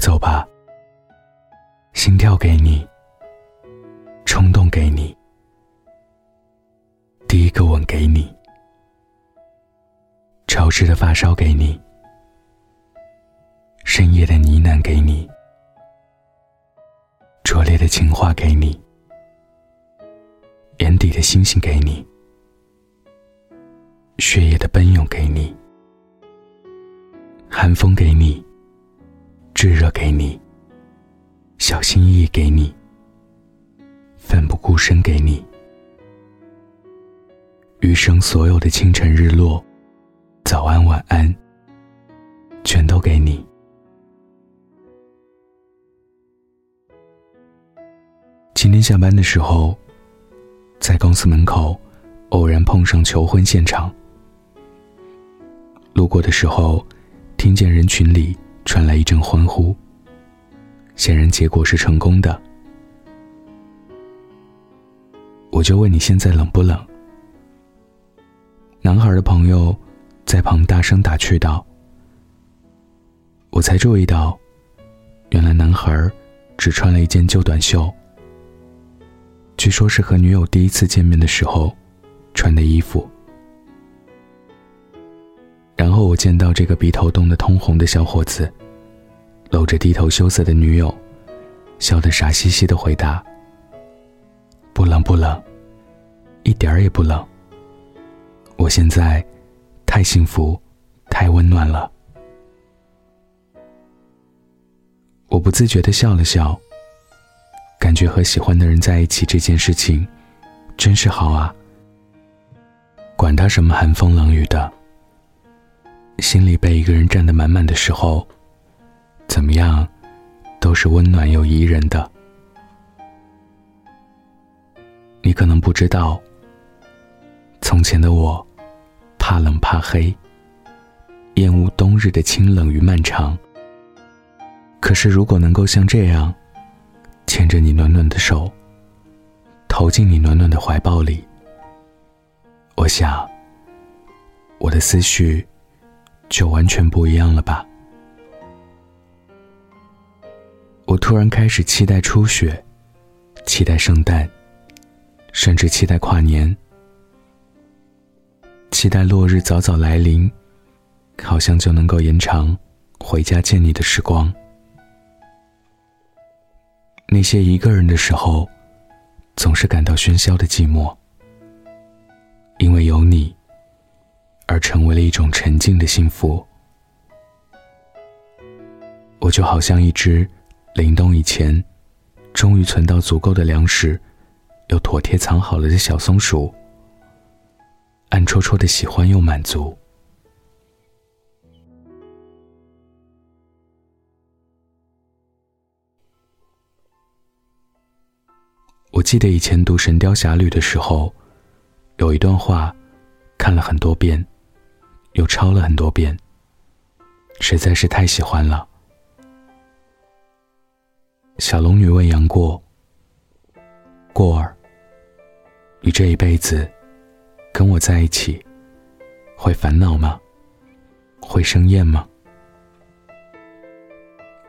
走吧，心跳给你，冲动给你，第一个吻给你，潮湿的发梢给你，深夜的呢喃给你，拙劣的情话给你，眼底的星星给你，血液的奔涌给你，寒风给你。炙热给你，小心翼翼给你，奋不顾身给你，余生所有的清晨日落，早安晚安，全都给你。今天下班的时候，在公司门口偶然碰上求婚现场，路过的时候，听见人群里。传来一阵欢呼。显然结果是成功的。我就问你现在冷不冷？男孩的朋友在旁大声打趣道。我才注意到，原来男孩只穿了一件旧短袖，据说是和女友第一次见面的时候穿的衣服。然后我见到这个鼻头冻得通红的小伙子。搂着低头羞涩的女友，笑得傻兮兮的回答：“不冷不冷，一点儿也不冷。我现在太幸福，太温暖了。”我不自觉的笑了笑，感觉和喜欢的人在一起这件事情，真是好啊。管他什么寒风冷雨的，心里被一个人占得满满的时候。怎么样，都是温暖又宜人的。你可能不知道，从前的我，怕冷怕黑，厌恶冬日的清冷与漫长。可是，如果能够像这样，牵着你暖暖的手，投进你暖暖的怀抱里，我想，我的思绪就完全不一样了吧。我突然开始期待初雪，期待圣诞，甚至期待跨年，期待落日早早来临，好像就能够延长回家见你的时光。那些一个人的时候，总是感到喧嚣的寂寞，因为有你，而成为了一种沉静的幸福。我就好像一只。凛冬以前，终于存到足够的粮食，又妥帖藏好了的小松鼠，暗戳戳的喜欢又满足。我记得以前读《神雕侠侣》的时候，有一段话，看了很多遍，又抄了很多遍，实在是太喜欢了。小龙女问杨过：“过儿，你这一辈子跟我在一起，会烦恼吗？会生厌吗？”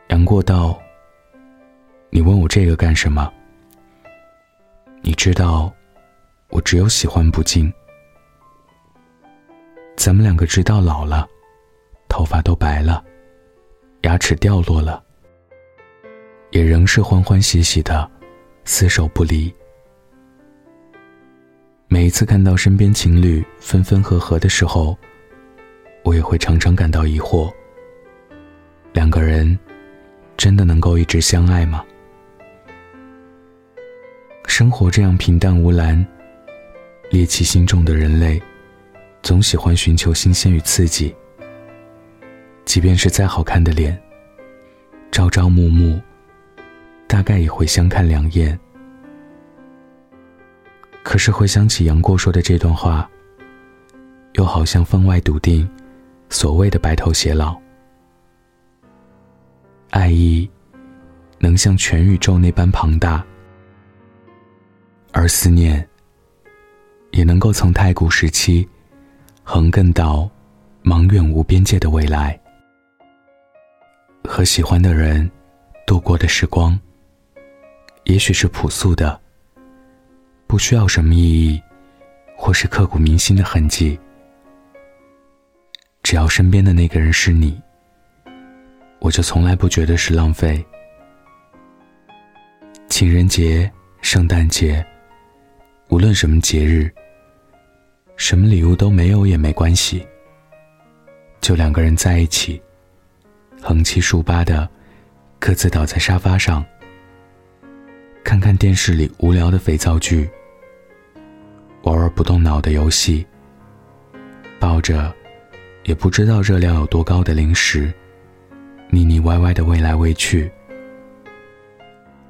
杨过道：“你问我这个干什么？你知道，我只有喜欢不敬。咱们两个直到老了，头发都白了，牙齿掉落了。”也仍是欢欢喜喜的，厮守不离。每一次看到身边情侣分分合合的时候，我也会常常感到疑惑：两个人真的能够一直相爱吗？生活这样平淡无澜，猎奇心重的人类，总喜欢寻求新鲜与刺激。即便是再好看的脸，朝朝暮暮。大概也会相看两厌，可是回想起杨过说的这段话，又好像分外笃定，所谓的白头偕老，爱意能像全宇宙那般庞大，而思念也能够从太古时期横亘到茫远无边界的未来，和喜欢的人。度过的时光，也许是朴素的，不需要什么意义，或是刻骨铭心的痕迹。只要身边的那个人是你，我就从来不觉得是浪费。情人节、圣诞节，无论什么节日，什么礼物都没有也没关系，就两个人在一起，横七竖八的。各自倒在沙发上，看看电视里无聊的肥皂剧，玩玩不动脑的游戏，抱着也不知道热量有多高的零食，腻腻歪歪的喂来喂去，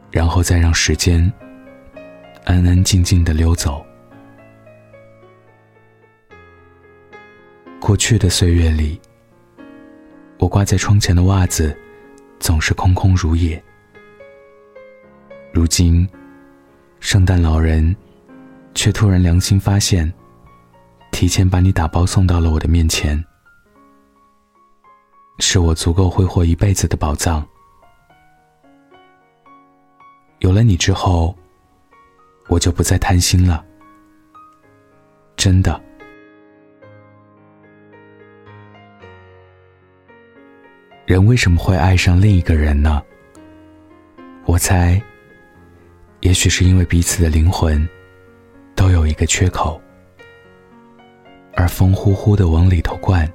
然后再让时间安安静静的溜走。过去的岁月里，我挂在窗前的袜子。总是空空如也。如今，圣诞老人却突然良心发现，提前把你打包送到了我的面前，是我足够挥霍一辈子的宝藏。有了你之后，我就不再贪心了，真的。人为什么会爱上另一个人呢？我猜，也许是因为彼此的灵魂都有一个缺口，而风呼呼的往里头灌。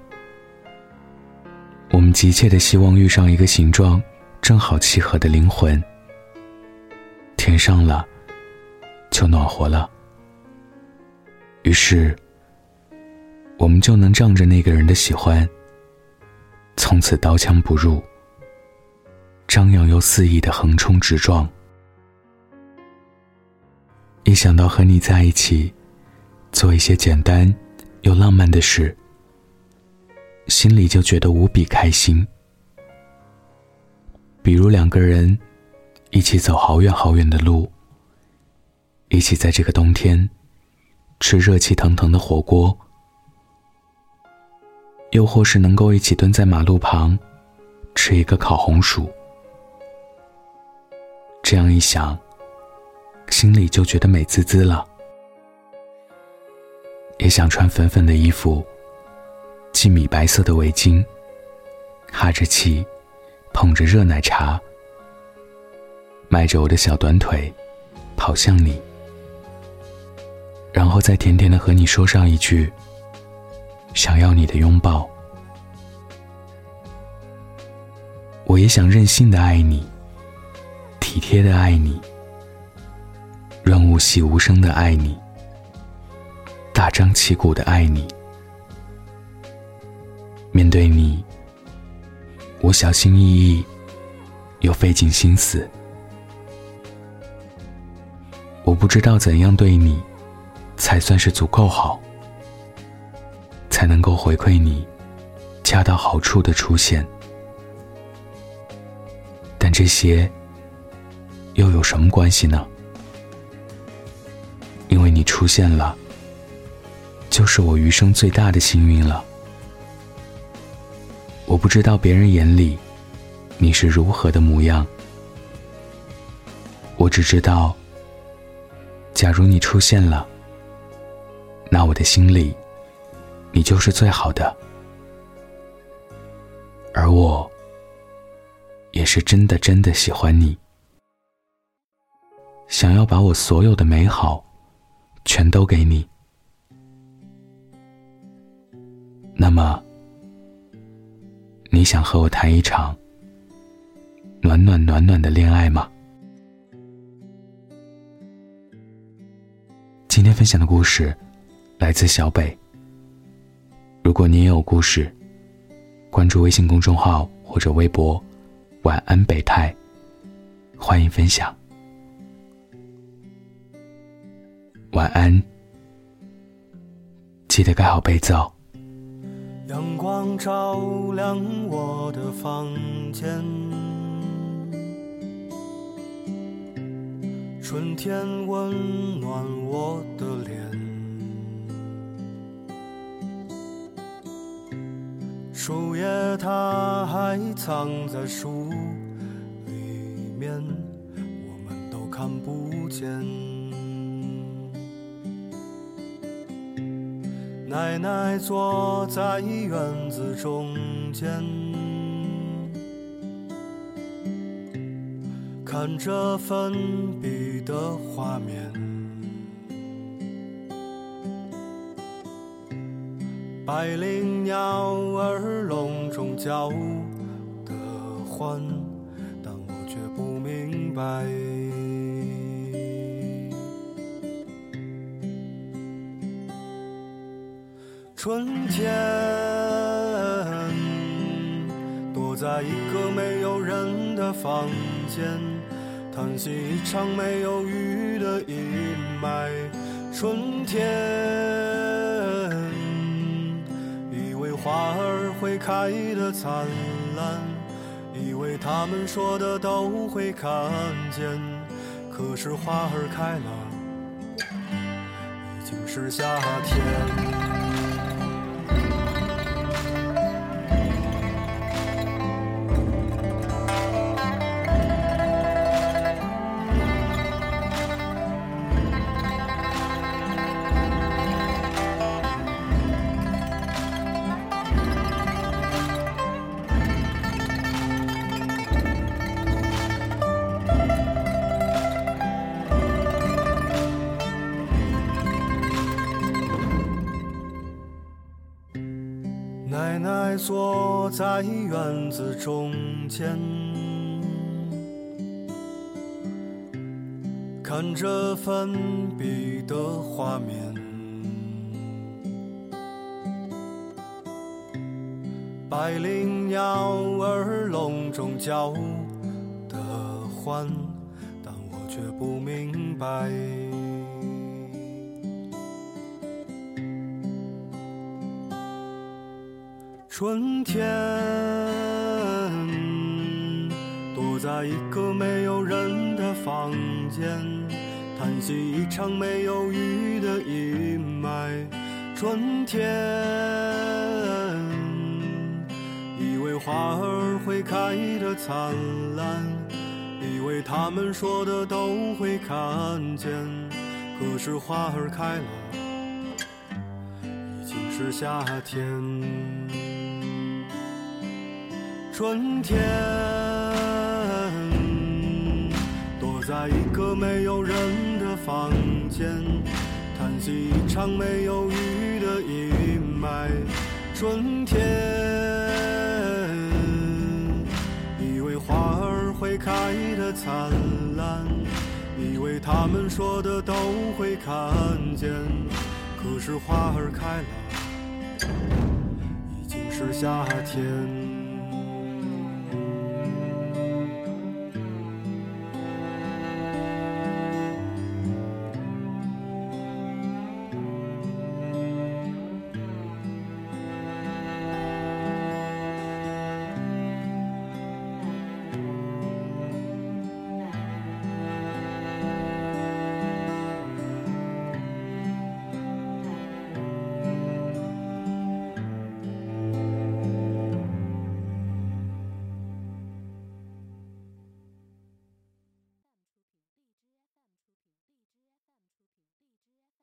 我们急切的希望遇上一个形状正好契合的灵魂，填上了，就暖和了。于是，我们就能仗着那个人的喜欢。从此刀枪不入，张扬又肆意的横冲直撞。一想到和你在一起，做一些简单又浪漫的事，心里就觉得无比开心。比如两个人一起走好远好远的路，一起在这个冬天吃热气腾腾的火锅。又或是能够一起蹲在马路旁，吃一个烤红薯，这样一想，心里就觉得美滋滋了。也想穿粉粉的衣服，系米白色的围巾，哈着气，捧着热奶茶，迈着我的小短腿，跑向你，然后再甜甜的和你说上一句。想要你的拥抱，我也想任性的爱你，体贴的爱你，润物细无声的爱你，大张旗鼓的爱你。面对你，我小心翼翼，又费尽心思。我不知道怎样对你，才算是足够好。才能够回馈你恰到好处的出现，但这些又有什么关系呢？因为你出现了，就是我余生最大的幸运了。我不知道别人眼里你是如何的模样，我只知道，假如你出现了，那我的心里。你就是最好的，而我也是真的真的喜欢你，想要把我所有的美好全都给你。那么，你想和我谈一场暖暖暖暖的恋爱吗？今天分享的故事来自小北。如果你也有故事，关注微信公众号或者微博“晚安北太”，欢迎分享。晚安，记得盖好被子哦。阳光照亮我的房间，春天温暖我的脸。树叶，它还藏在树里，面，我们都看不见。奶奶坐在院子中间，看着粉笔的画面，百灵鸟儿笼中叫的欢，但我却不明白。春天，躲在一个没有人的房间，叹息一场没有雨的阴霾。春天，花儿会开得灿烂，以为他们说的都会看见，可是花儿开了，已经是夏天。奶奶坐在院子中间，看着粉笔的画面，百灵鸟儿笼中叫的欢，但我却不明白。春天，躲在一个没有人的房间，叹息一场没有雨的阴霾。春天，以为花儿会开得灿烂，以为他们说的都会看见，可是花儿开了，已经是夏天。春天，躲在一个没有人的房间，叹息一场没有雨的阴霾。春天，以为花儿会开得灿烂，以为他们说的都会看见，可是花儿开了，已经是夏天。